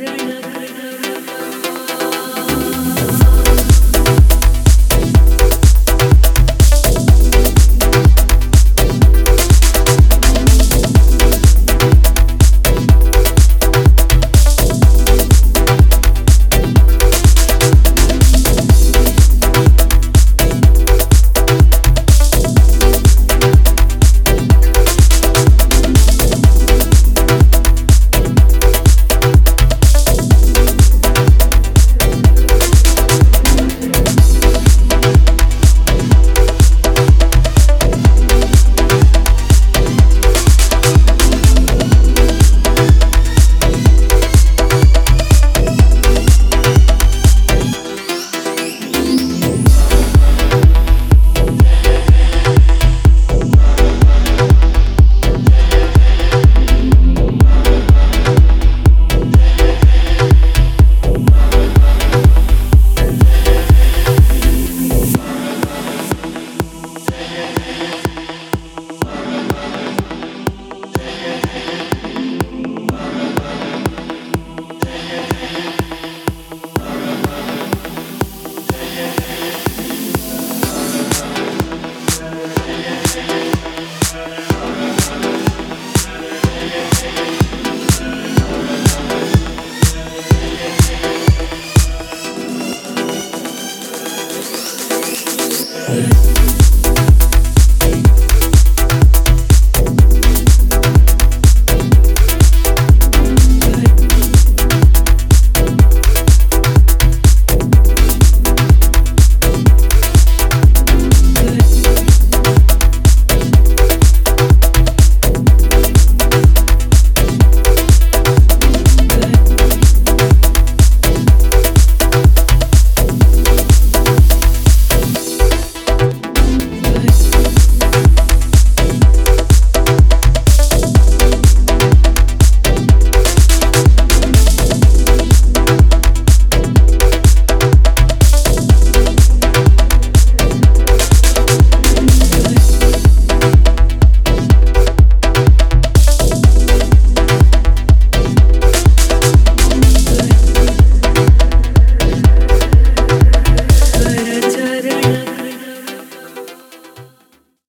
But every.